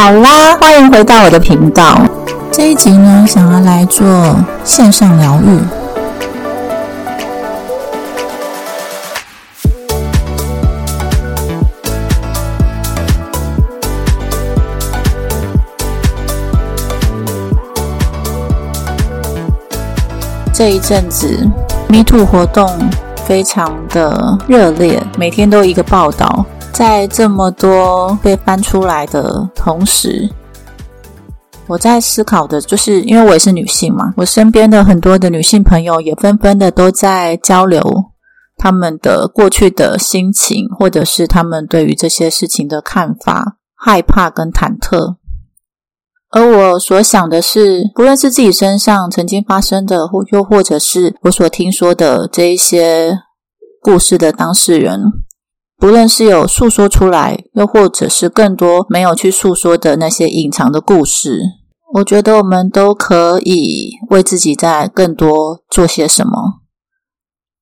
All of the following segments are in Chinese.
好啦，欢迎回到我的频道。这一集呢，想要来做线上疗愈。这一阵子，Me Too 活动非常的热烈，每天都一个报道。在这么多被翻出来的同时，我在思考的就是，因为我也是女性嘛，我身边的很多的女性朋友也纷纷的都在交流他们的过去的心情，或者是他们对于这些事情的看法、害怕跟忐忑。而我所想的是，不论是自己身上曾经发生的，或又或者是我所听说的这一些故事的当事人，不论是有诉说出来，又或者是更多没有去诉说的那些隐藏的故事，我觉得我们都可以为自己在更多做些什么。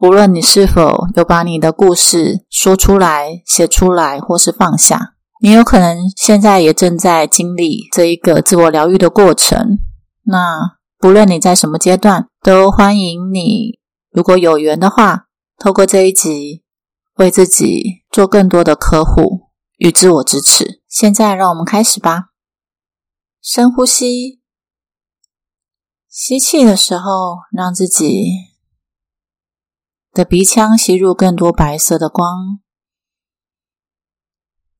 无论你是否有把你的故事说出来、写出来，或是放下。你有可能现在也正在经历这一个自我疗愈的过程。那不论你在什么阶段，都欢迎你。如果有缘的话，透过这一集，为自己做更多的呵护与自我支持。现在，让我们开始吧。深呼吸，吸气的时候，让自己的鼻腔吸入更多白色的光。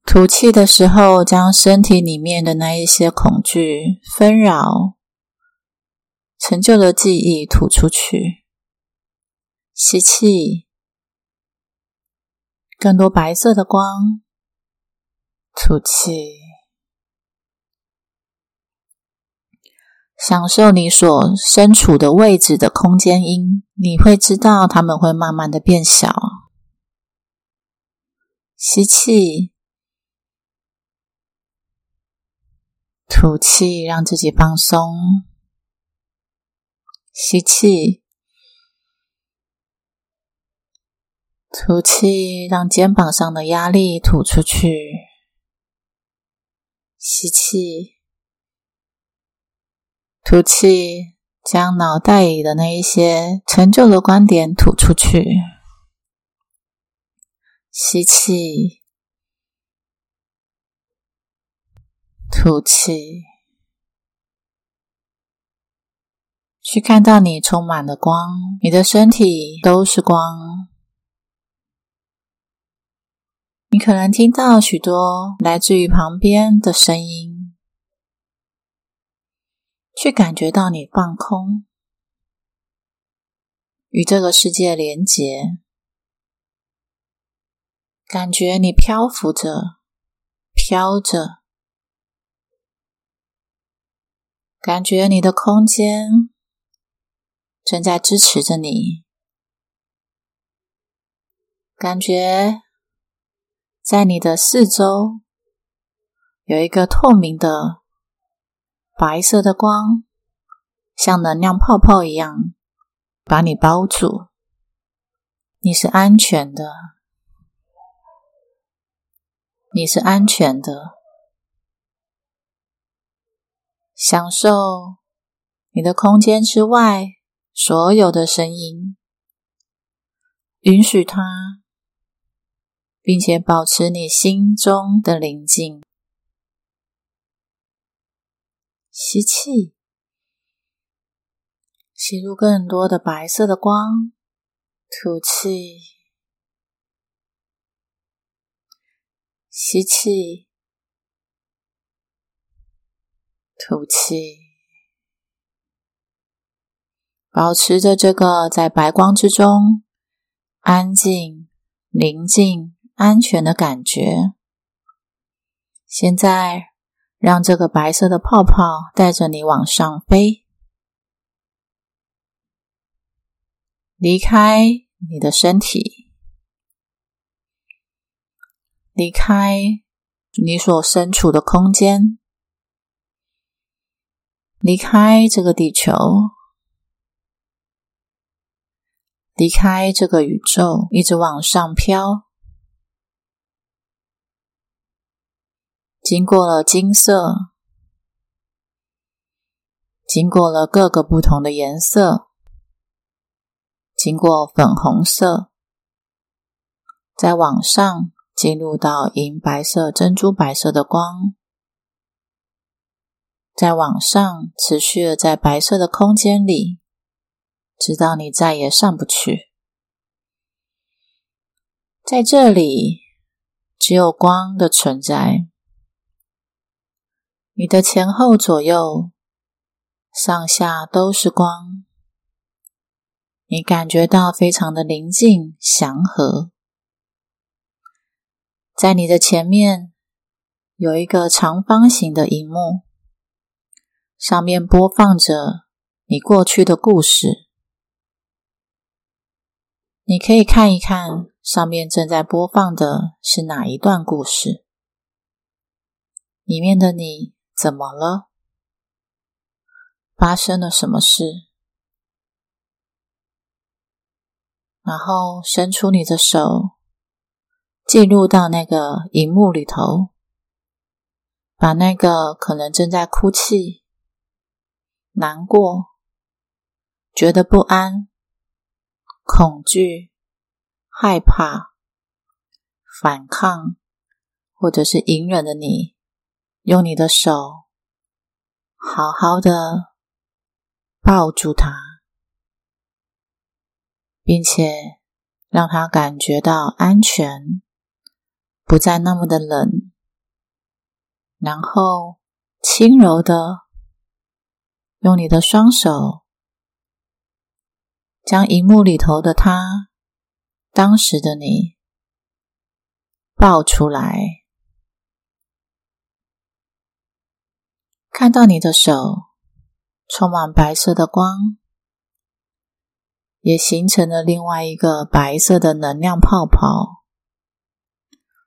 吐气的时候，将身体里面的那一些恐惧、纷扰、陈旧的记忆吐出去。吸气，更多白色的光。吐气，享受你所身处的位置的空间音，你会知道它们会慢慢的变小。吸气。吐气，让自己放松。吸气，吐气，让肩膀上的压力吐出去。吸气，吐气，将脑袋里的那一些陈旧的观点吐出去。吸气。吐气，去看到你充满了光，你的身体都是光。你可能听到许多来自于旁边的声音，去感觉到你放空，与这个世界连结，感觉你漂浮着，飘着。感觉你的空间正在支持着你，感觉在你的四周有一个透明的白色的光，像能量泡泡一样把你包住。你是安全的，你是安全的。享受你的空间之外所有的声音，允许它，并且保持你心中的宁静。吸气，吸入更多的白色的光；吐气，吸气。吐气，保持着这个在白光之中安静、宁静、安全的感觉。现在，让这个白色的泡泡带着你往上飞，离开你的身体，离开你所身处的空间。离开这个地球，离开这个宇宙，一直往上飘，经过了金色，经过了各个不同的颜色，经过粉红色，再往上进入到银白色、珍珠白色的光，再往上持续的在白色的空间里，直到你再也上不去。在这里，只有光的存在。你的前后左右、上下都是光，你感觉到非常的宁静、祥和。在你的前面有一个长方形的荧幕，上面播放着你过去的故事。你可以看一看，上面正在播放的是哪一段故事？里面的你。怎么了？发生了什么事？然后伸出你的手，进入到那个荧幕里头，把那个可能正在哭泣、难过、觉得不安、恐惧、害怕、反抗，或者是隐忍的你。用你的手好好的抱住他，并且让他感觉到安全，不再那么的冷。然后轻柔的用你的双手将荧幕里头的他，当时的你抱出来。看到你的手充满白色的光，也形成了另外一个白色的能量泡泡，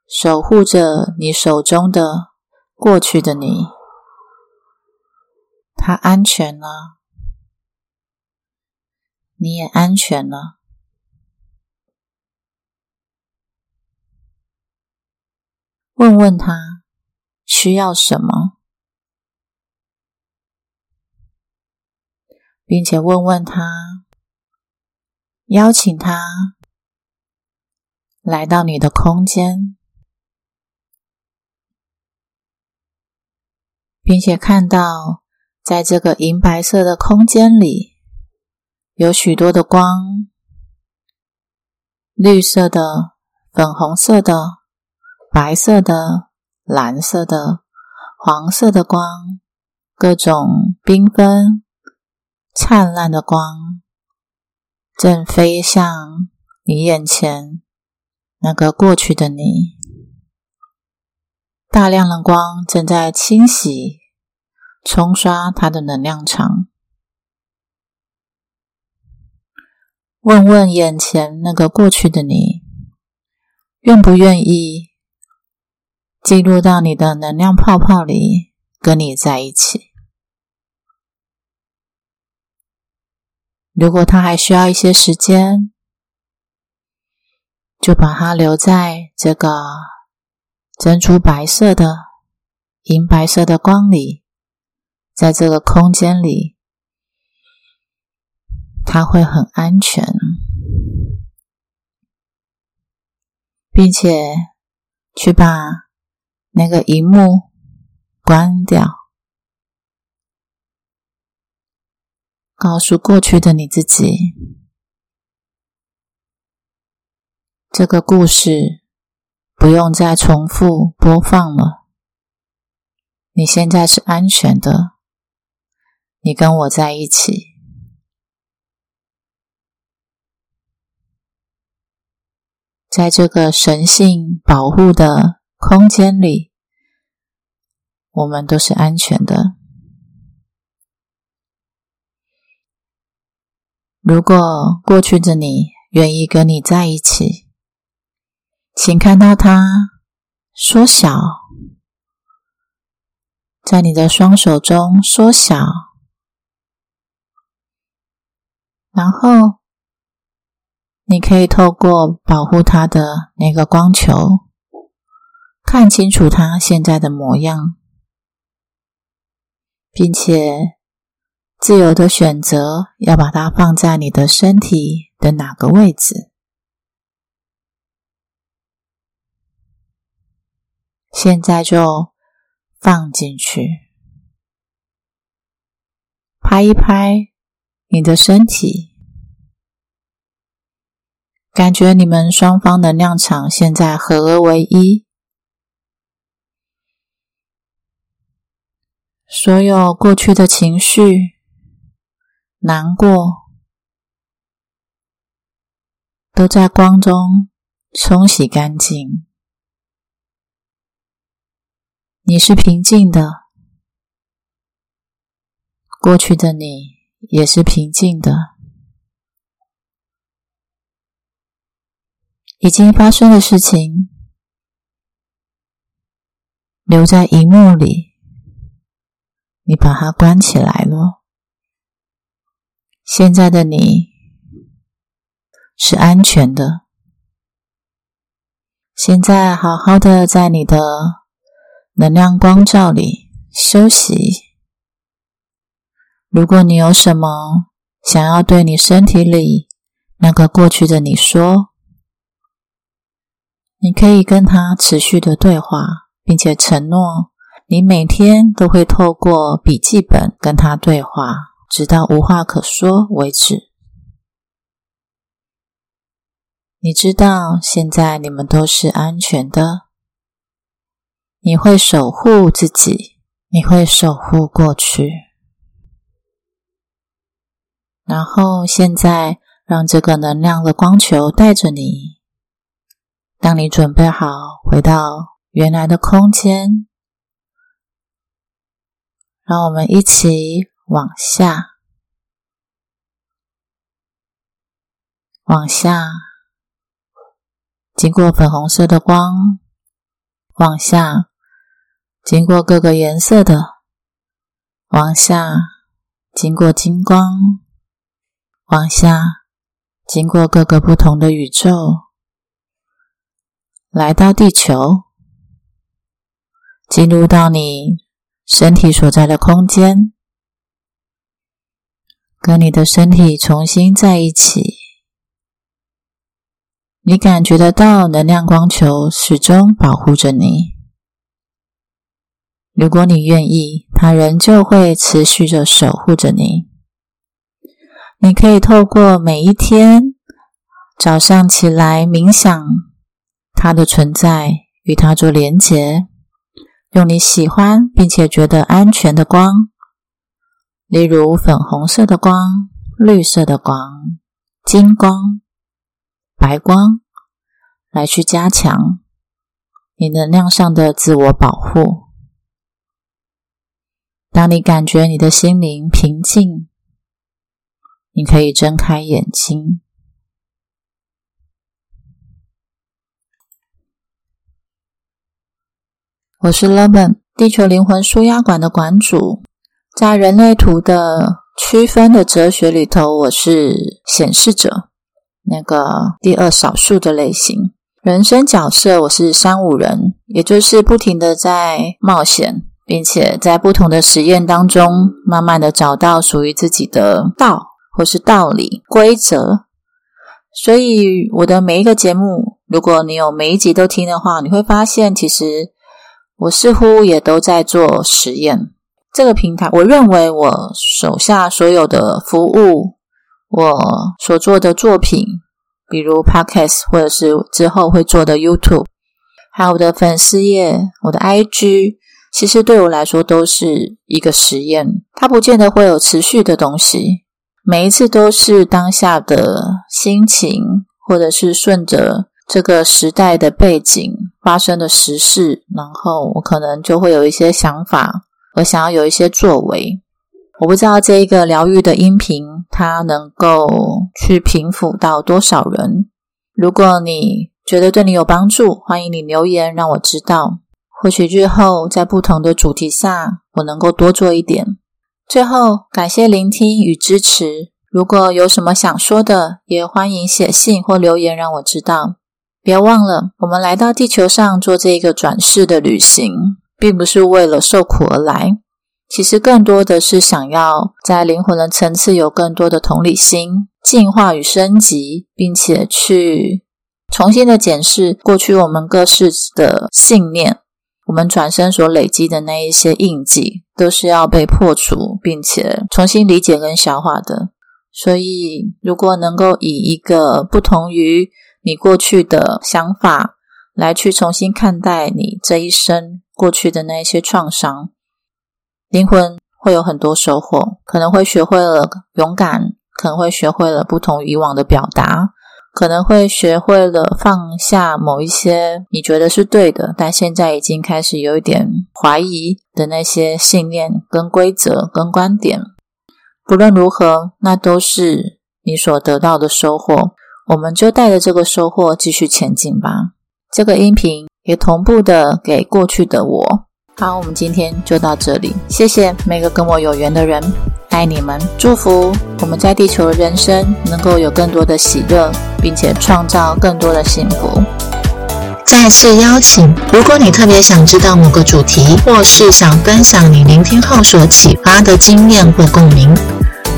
守护着你手中的过去的你。它安全了，你也安全了。问问他需要什么。并且问问他，邀请他来到你的空间，并且看到在这个银白色的空间里，有许多的光，绿色的、粉红色的、白色的、蓝色的、黄色的光，各种缤纷。灿烂的光正飞向你眼前，那个过去的你。大量的光正在清洗、冲刷它的能量场。问问眼前那个过去的你，愿不愿意进入到你的能量泡泡里，跟你在一起？如果他还需要一些时间，就把它留在这个珍珠白色的、银白色的光里，在这个空间里，他会很安全，并且去把那个荧幕关掉。告诉过去的你自己，这个故事不用再重复播放了。你现在是安全的，你跟我在一起，在这个神性保护的空间里，我们都是安全的。如果过去的你愿意跟你在一起，请看到它缩小，在你的双手中缩小，然后你可以透过保护它的那个光球，看清楚它现在的模样，并且自由的选择要把它放在你的身体的哪个位置。现在就放进去，拍一拍你的身体，感觉你们双方能量场现在合而为一，所有过去的情绪、难过，都在光中冲洗干净。你是平静的，过去的你也是平静的。已经发生的事情留在荧幕里，你把它关起来了。现在的你是安全的，现在好好的在你的。能量光照里休息。如果你有什么想要对你身体里那个过去的你说，你可以跟他持续的对话，并且承诺你每天都会透过笔记本跟他对话，直到无话可说为止。你知道，现在你们都是安全的。你会守护自己，你会守护过去，然后现在让这个能量的光球带着你。当你准备好回到原来的空间，让我们一起往下，往下，经过粉红色的光，往下。经过各个颜色的。往下，经过金光。往下，经过各个不同的宇宙，来到地球，进入到你身体所在的空间，跟你的身体重新在一起。你感觉得到能量光球始终保护着你。如果你愿意，它仍旧会持续着守护着你。你可以透过每一天早上起来冥想，它的存在与它做连结，用你喜欢并且觉得安全的光，例如粉红色的光、绿色的光、金光、白光，来去加强你能量上的自我保护。当你感觉你的心灵平静，你可以睁开眼睛。我是 Levin，地球灵魂舒压馆的馆主。在人类图的区分的哲学里头，我是显示者，那个第二少数的类型。人生角色，我是三五人，也就是不停的在冒险。并且在不同的实验当中，慢慢的找到属于自己的道，或是道理、规则。所以我的每一个节目，如果你有每一集都听的话，你会发现，其实我似乎也都在做实验。这个平台，我认为我手下所有的服务，我所做的作品，比如 Podcast，或者是之后会做的 YouTube，还有我的粉丝页、我的 IG。其实对我来说都是一个实验，它不见得会有持续的东西。每一次都是当下的心情，或者是顺着这个时代的背景发生的时事，然后我可能就会有一些想法，我想要有一些作为。我不知道这一个疗愈的音频，它能够去平抚到多少人。如果你觉得对你有帮助，欢迎你留言让我知道。或许日后在不同的主题下，我能够多做一点。最后，感谢聆听与支持。如果有什么想说的，也欢迎写信或留言让我知道。别忘了，我们来到地球上做这个转世的旅行，并不是为了受苦而来，其实更多的是想要在灵魂的层次有更多的同理心、进化与升级，并且去重新的检视过去我们各式的信念，我们转身所累积的那一些印记，都是要被破除，并且重新理解跟消化的。所以，如果能够以一个不同于你过去的想法来去重新看待你这一生过去的那一些创伤，灵魂会有很多收获，可能会学会了勇敢，可能会学会了不同以往的表达，可能会学会了放下某一些你觉得是对的，但现在已经开始有一点怀疑的那些信念、跟规则、跟观点。不论如何，那都是你所得到的收获。我们就带着这个收获继续前进吧。这个音频也同步的给过去的我。好，我们今天就到这里。谢谢每个跟我有缘的人，爱你们，祝福我们在地球的人生能够有更多的喜乐，并且创造更多的幸福。再次邀请，如果你特别想知道某个主题，或是想分享你聆听后所启发的经验或共鸣。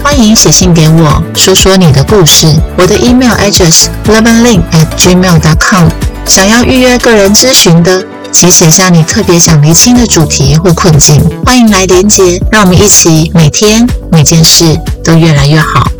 欢迎写信给我，说说你的故事。我的 email address love link at gmail dot com。想要预约个人咨询的，请写下你特别想厘清的主题或困境。欢迎来连接，让我们一起每天每件事都越来越好。